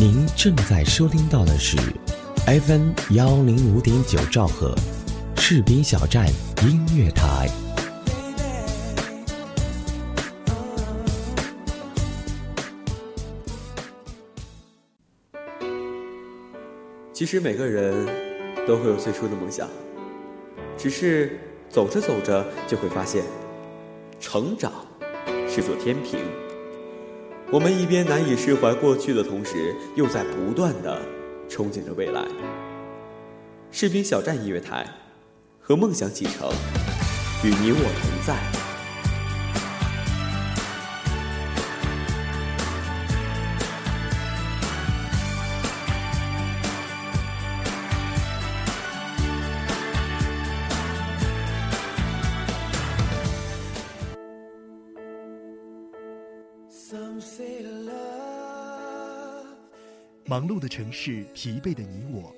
您正在收听到的是 FM 幺零五点九兆赫，士兵小站音乐台。其实每个人都会有最初的梦想，只是走着走着就会发现，成长是座天平。我们一边难以释怀过去的同时，又在不断的憧憬着未来。士兵小站音乐台，和梦想启程，与你我同在。忙碌的城市，疲惫的你我，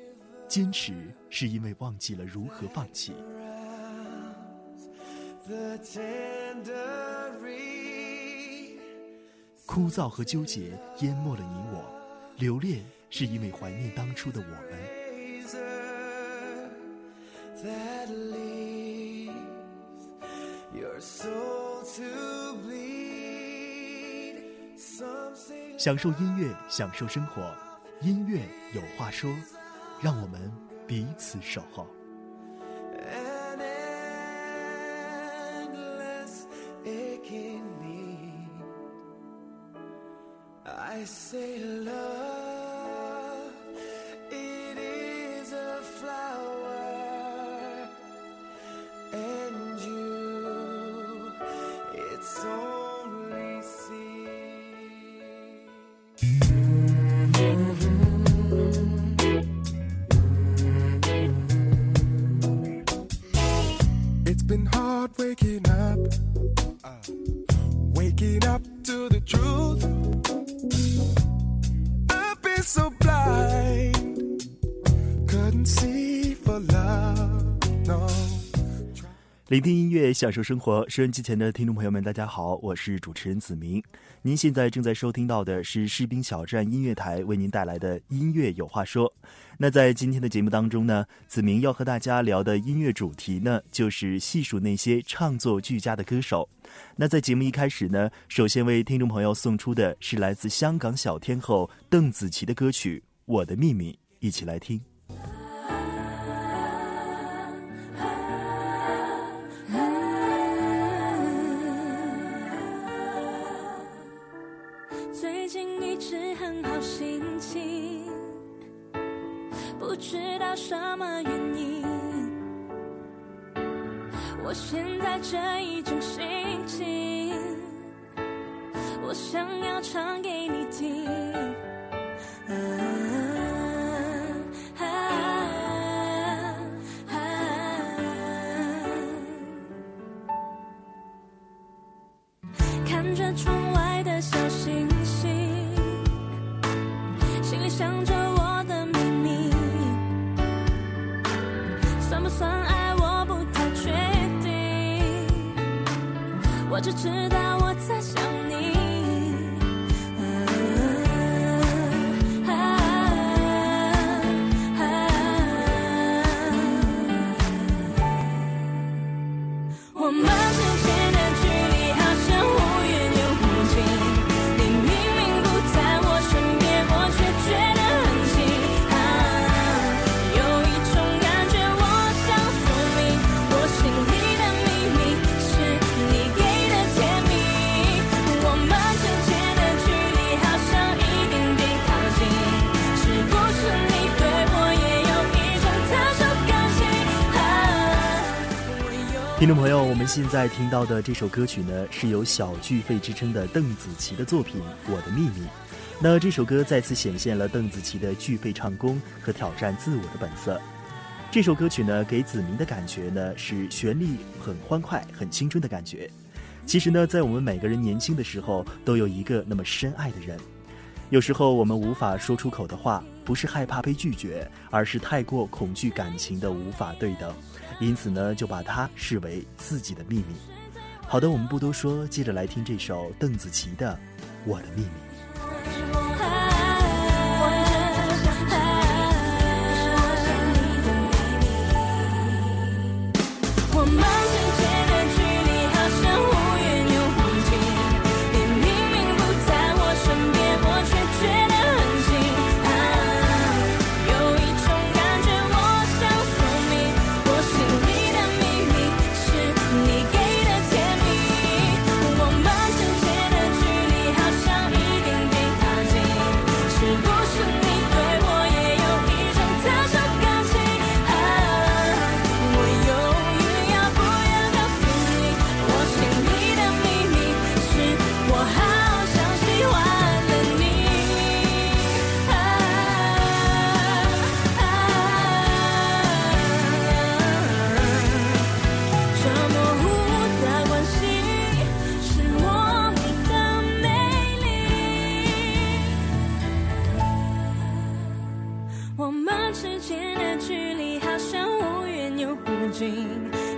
坚持是因为忘记了如何放弃。枯燥和纠结淹没了你我，留恋是因为怀念当初的我们。享受音乐，享受生活。音乐有话说，让我们彼此守候。聆听音乐，享受生活。收音机前的听众朋友们，大家好，我是主持人子明。您现在正在收听到的是士兵小站音乐台为您带来的音乐有话说。那在今天的节目当中呢，子明要和大家聊的音乐主题呢，就是细数那些唱作俱佳的歌手。那在节目一开始呢，首先为听众朋友送出的是来自香港小天后邓紫棋的歌曲《我的秘密》，一起来听。什么原因？我现在这一种心情，我想要唱给你听。看着窗外的小星星，心里想着。听众朋友，我们现在听到的这首歌曲呢，是由小巨肺之称的邓紫棋的作品《我的秘密》。那这首歌再次显现了邓紫棋的巨肺唱功和挑战自我的本色。这首歌曲呢，给子明的感觉呢，是旋律很欢快、很青春的感觉。其实呢，在我们每个人年轻的时候，都有一个那么深爱的人。有时候我们无法说出口的话，不是害怕被拒绝，而是太过恐惧感情的无法对等。因此呢，就把它视为自己的秘密。好的，我们不多说，接着来听这首邓紫棋的《我的秘密》。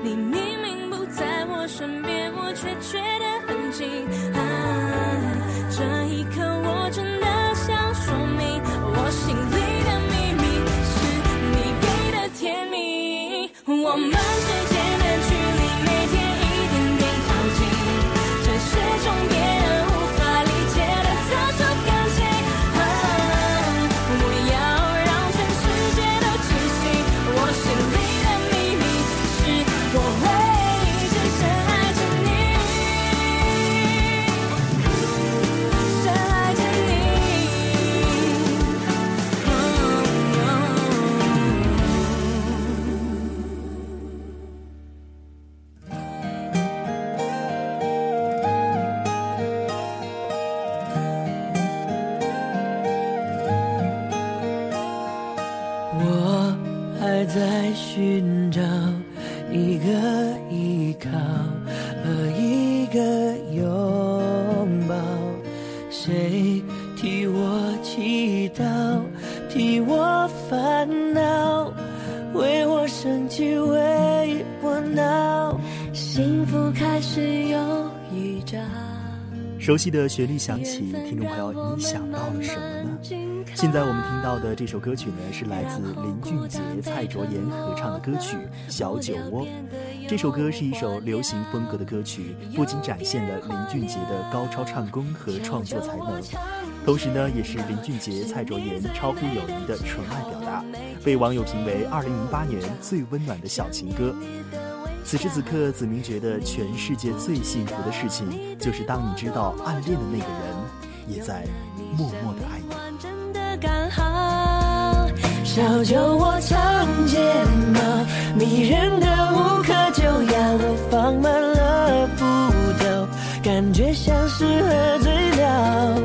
你明明不在我身边，我却觉得很近。熟悉的旋律响起，听众朋友，你想到了什么呢？现在我们听到的这首歌曲呢，是来自林俊杰、蔡卓妍合唱的歌曲《小酒窝》。这首歌是一首流行风格的歌曲，不仅展现了林俊杰的高超唱功和创作才能，同时呢，也是林俊杰、蔡卓妍超乎友谊的纯爱表达，被网友评为2008年最温暖的小情歌。此时此刻，子明觉得全世界最幸福的事情，就是当你知道暗恋的那个人也在默默的爱你。完整的刚好，小酒窝长睫毛，迷人的无可救药。我放慢了步调，感觉像是喝醉了。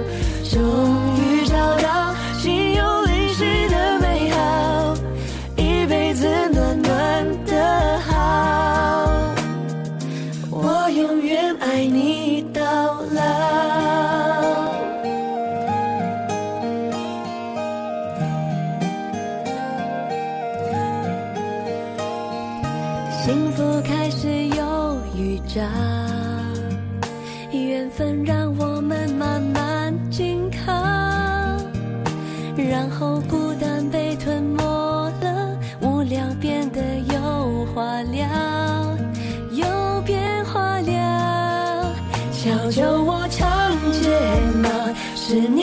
缘分让我们慢慢紧靠，然后孤单被吞没了，无聊变得有话聊，有变化了。小酒窝长睫毛，是你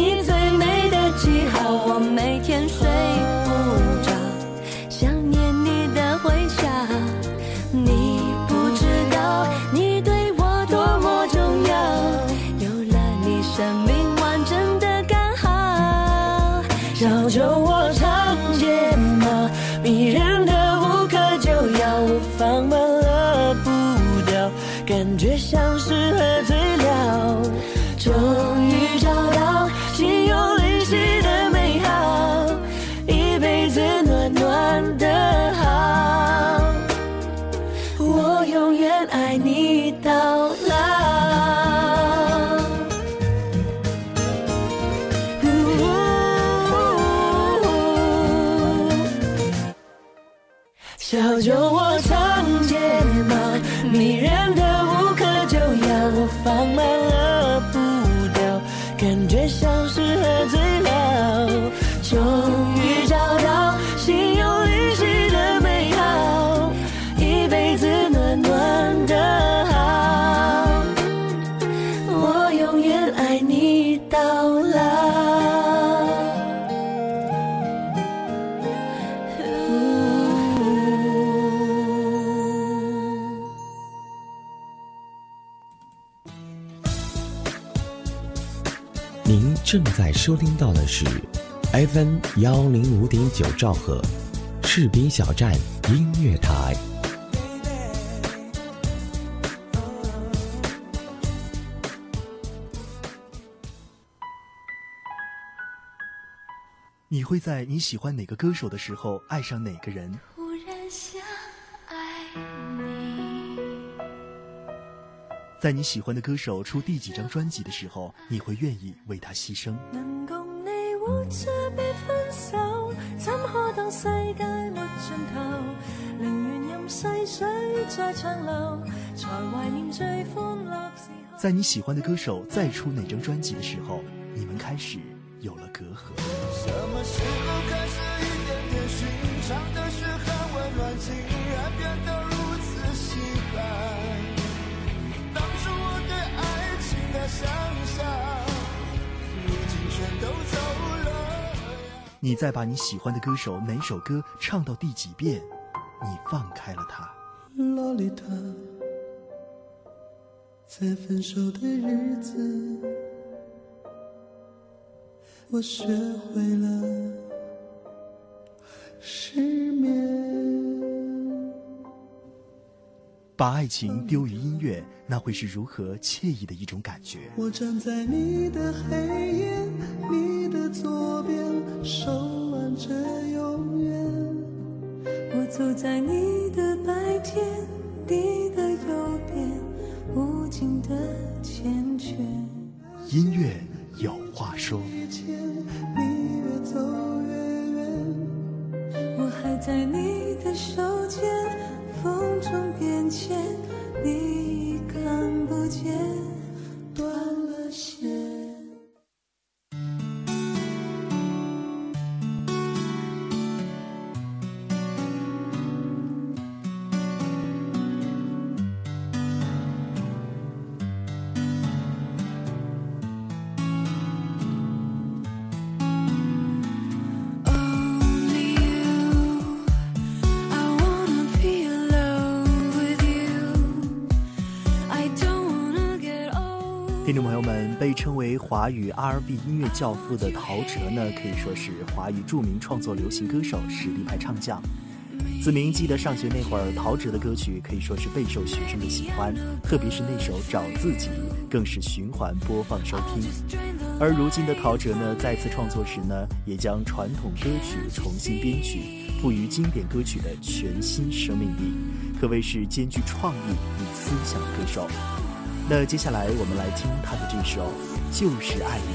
您正在收听到的是 FM 幺零五点九兆赫，士兵小站音乐台。你会在你喜欢哪个歌手的时候爱上哪个人？在你喜欢的歌手出第几张专辑的时候，你会愿意为他牺牲？能共你活着被分手，怎可當世界沒盡頭？寧願任逝水再長流，才懷念最歡樂時候。在你喜欢的歌手再出哪张专辑的时候，你们开始有了隔阂。什么时候开始你再把你喜欢的歌手哪首歌唱到第几遍，你放开了他。洛丽塔，在分手的日子，我学会了失眠。把爱情丢于音乐，那会是如何惬意的一种感觉？我站在你的黑夜，你的左边，手挽着永远。我走在你的白天，你的右边，无尽的缱绻。音乐有话说。你越走越远，我还在你的手间，风中变迁，你看不见，华语 R&B 音乐教父的陶喆呢，可以说是华语著名创作流行歌手、实力派唱将。子明记得上学那会儿，陶喆的歌曲可以说是备受学生的喜欢，特别是那首《找自己》，更是循环播放收听。而如今的陶喆呢，再次创作时呢，也将传统歌曲重新编曲，赋予经典歌曲的全新生命力，可谓是兼具创意与思想的歌手。那接下来我们来听他的这首《就是爱你》。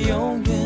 永远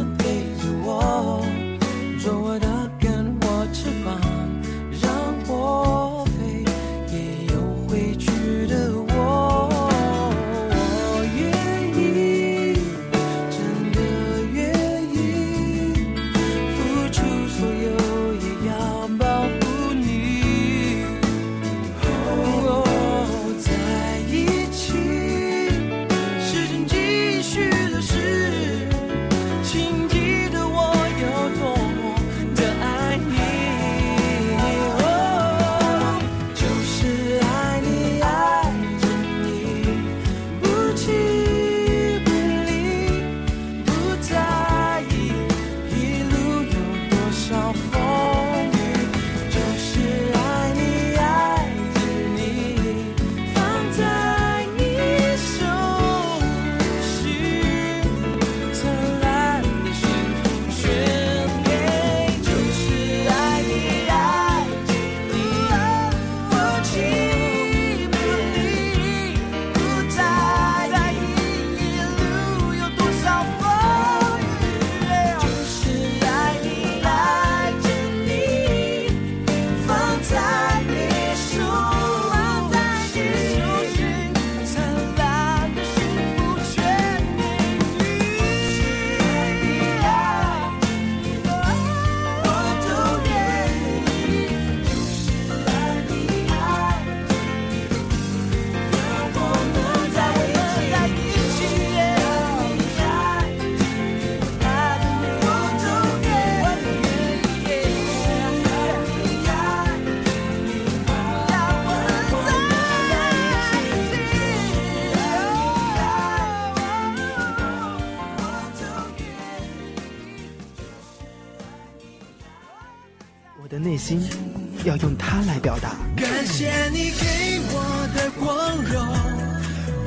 要用它来表达。感谢你给我的光荣，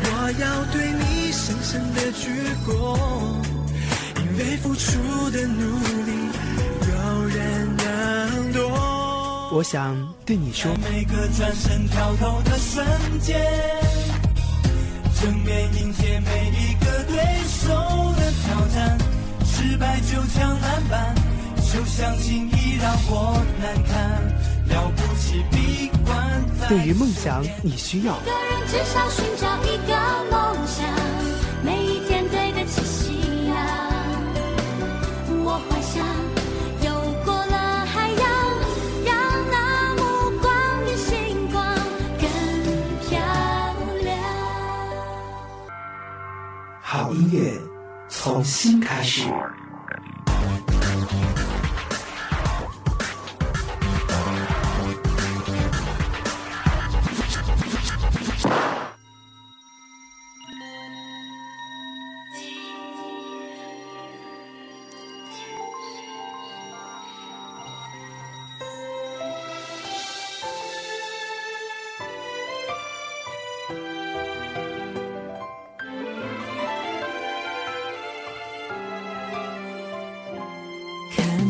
我要对你深深的鞠躬，因为付出的努力有人能懂。我想对你说，每个转身跳投的瞬间，正面迎接每一个对手的挑战，失败就像篮板，就像轻易让我难堪，对于梦想，你需要。一个人至少寻找一个梦想，每一天对得起夕阳。我幻想游过了海洋，让那目光比星光更漂亮。好音乐，从心开始。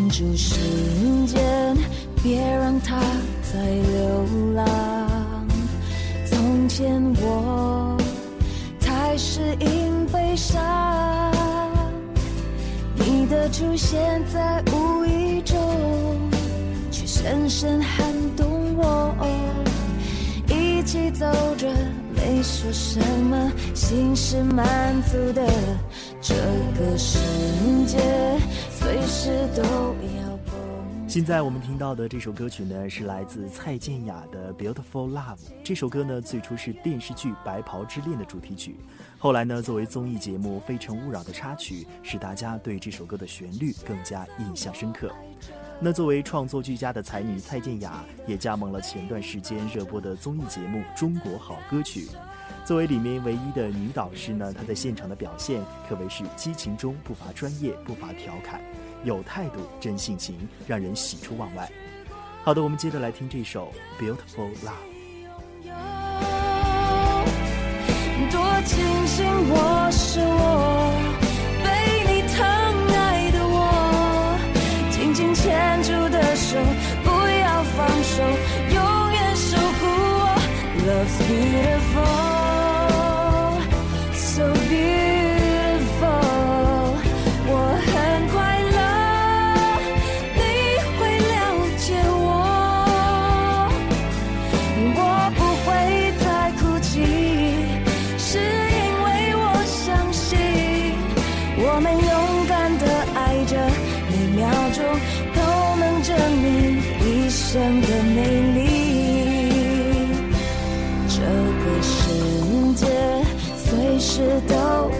住时间，别让它再流浪。从前我太适应悲伤，你的出现在无意中，却深深撼动我。一起走着，没说什么，心是满足的。这个世界随时都。现在我们听到的这首歌曲呢，是来自蔡健雅的《Beautiful Love》。这首歌呢，最初是电视剧《白袍之恋》的主题曲，后来呢，作为综艺节目《非诚勿扰》的插曲，使大家对这首歌的旋律更加印象深刻。那作为创作俱佳的才女蔡健雅，也加盟了前段时间热播的综艺节目《中国好歌曲》。作为里面唯一的女导师呢，她在现场的表现可谓是激情中不乏专业，不乏调侃，有态度，真性情，让人喜出望外。好的，我们接着来听这首《Beautiful Love》。多庆幸我是我，我们勇敢的爱着，每秒钟都能证明一生的美丽。这个世界随时都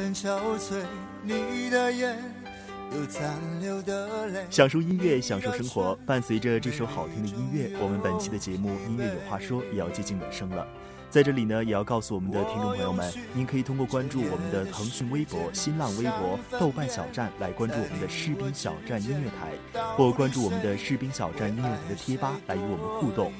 分憔悴，你的眼有残留的泪。享受音乐，享受生活。伴随着这首好听的音乐，我们本期的节目《音乐有话说》也要接近尾声了。在这里呢，也要告诉我们的听众朋友们，您可以通过关注我们的腾讯微博、新浪微博、豆瓣小站来关注我们的士兵小站音乐台，或关注我们的士兵小站音乐台的贴吧来与我们互动。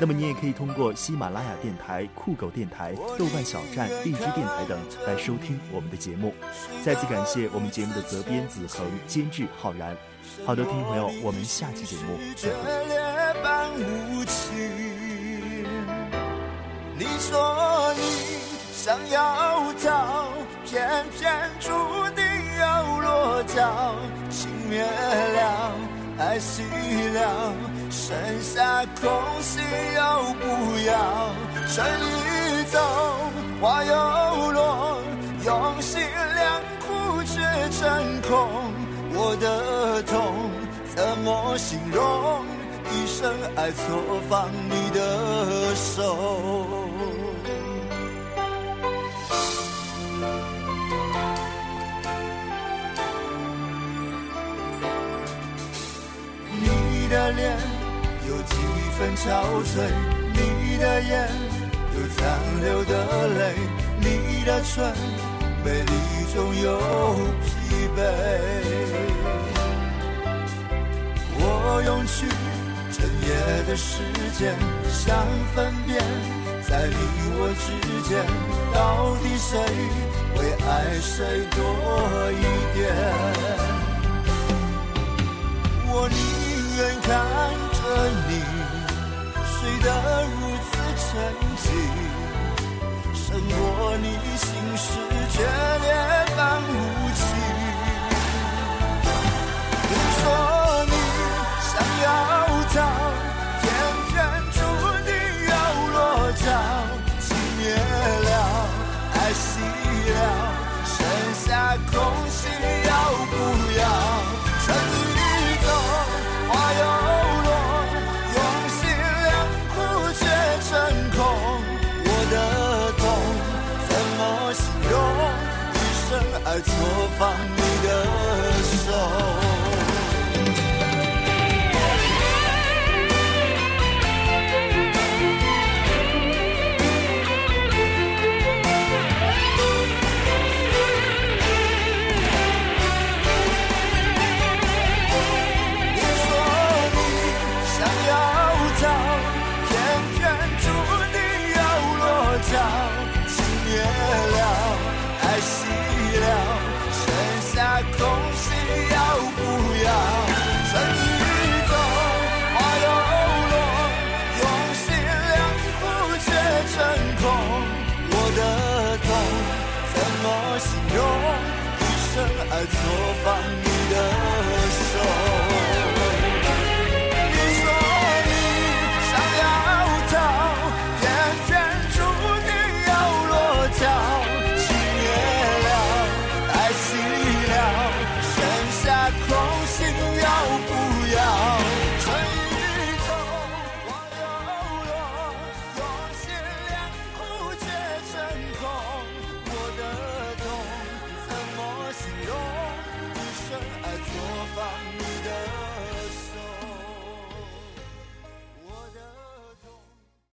那么你也可以通过喜马拉雅电台、酷狗电台、豆瓣小站、荔枝电台等来收听我们的节目。再次感谢我们节目的责编子恒、监制浩然。好的，听众朋友，我们下期节目再会。你说你想要逃，偏偏注定要落脚。情灭了，爱熄了，剩下空心要不要。春已走，花又落，用心良苦却成空。我的痛怎么形容？一生爱错放你的手。分憔悴，你的眼有残留的泪，你的唇美丽中有疲惫。我用去整夜的时间，想分辨，在你我之间，到底谁会爱谁多一点？我宁愿看着你得如此沉寂，胜过你心事决裂般无生爱错放